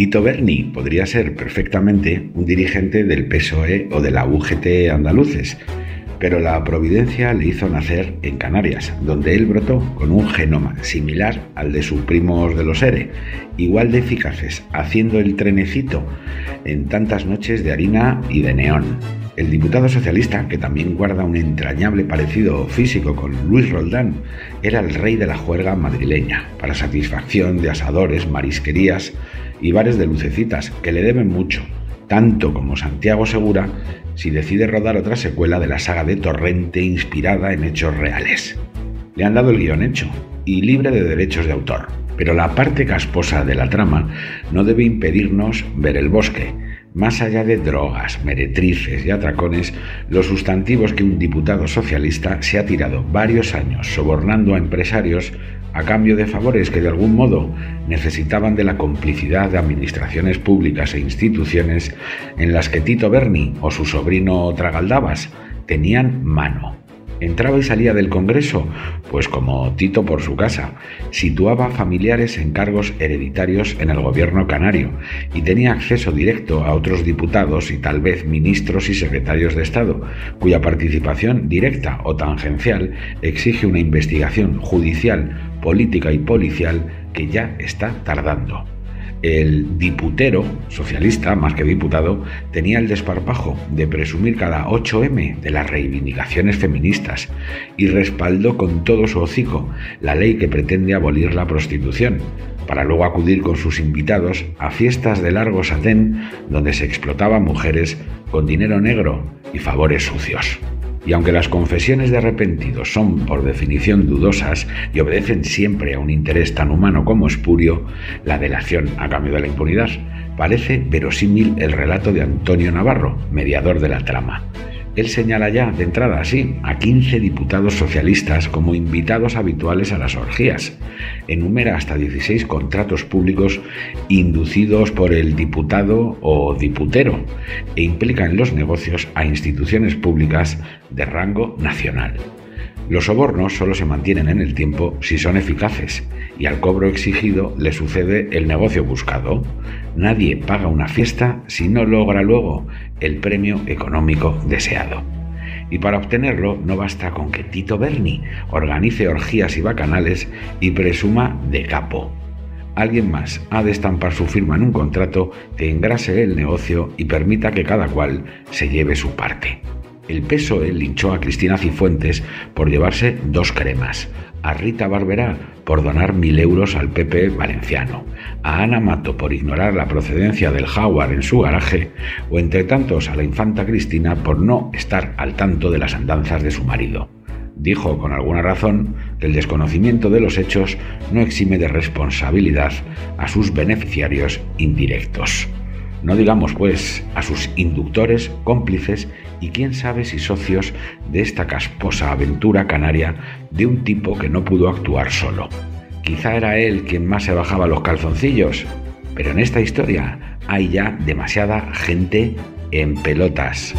Tito Berni podría ser perfectamente un dirigente del PSOE o de la UGT andaluces, pero la providencia le hizo nacer en Canarias, donde él brotó con un genoma similar al de sus primos de los ERE, igual de eficaces, haciendo el trenecito en tantas noches de harina y de neón. El diputado socialista, que también guarda un entrañable parecido físico con Luis Roldán, era el rey de la juerga madrileña, para satisfacción de asadores, marisquerías y bares de lucecitas, que le deben mucho, tanto como Santiago Segura si decide rodar otra secuela de la saga de Torrente inspirada en hechos reales. Le han dado el guion hecho y libre de derechos de autor, pero la parte casposa de la trama no debe impedirnos ver el bosque, más allá de drogas, meretrices y atracones, los sustantivos que un diputado socialista se ha tirado varios años sobornando a empresarios a cambio de favores que de algún modo necesitaban de la complicidad de administraciones públicas e instituciones en las que Tito Berni o su sobrino Tragaldabas tenían mano. Entraba y salía del Congreso, pues como Tito por su casa, situaba familiares en cargos hereditarios en el gobierno canario y tenía acceso directo a otros diputados y tal vez ministros y secretarios de Estado, cuya participación directa o tangencial exige una investigación judicial, política y policial que ya está tardando el diputero, socialista más que diputado, tenía el desparpajo de presumir cada 8M de las reivindicaciones feministas y respaldó con todo su hocico la ley que pretende abolir la prostitución, para luego acudir con sus invitados a fiestas de largo satén donde se explotaba mujeres con dinero negro y favores sucios. Y aunque las confesiones de arrepentidos son por definición dudosas y obedecen siempre a un interés tan humano como espurio, la delación a cambio de la impunidad, parece verosímil el relato de Antonio Navarro, mediador de la trama. Él señala ya de entrada así a 15 diputados socialistas como invitados habituales a las orgías. Enumera hasta 16 contratos públicos inducidos por el diputado o diputero e implica en los negocios a instituciones públicas de rango nacional. Los sobornos solo se mantienen en el tiempo si son eficaces y al cobro exigido le sucede el negocio buscado. Nadie paga una fiesta si no logra luego el premio económico deseado. Y para obtenerlo no basta con que Tito Berni organice orgías y bacanales y presuma de capo. Alguien más ha de estampar su firma en un contrato que engrase el negocio y permita que cada cual se lleve su parte. El PSOE linchó a Cristina Cifuentes por llevarse dos cremas, a Rita Barberá por donar mil euros al PP valenciano, a Ana Mato por ignorar la procedencia del Jaguar en su garaje, o entre tantos a la infanta Cristina por no estar al tanto de las andanzas de su marido. Dijo con alguna razón que el desconocimiento de los hechos no exime de responsabilidad a sus beneficiarios indirectos. No digamos, pues, a sus inductores, cómplices y quién sabe si socios de esta casposa aventura canaria de un tipo que no pudo actuar solo. Quizá era él quien más se bajaba los calzoncillos, pero en esta historia hay ya demasiada gente en pelotas.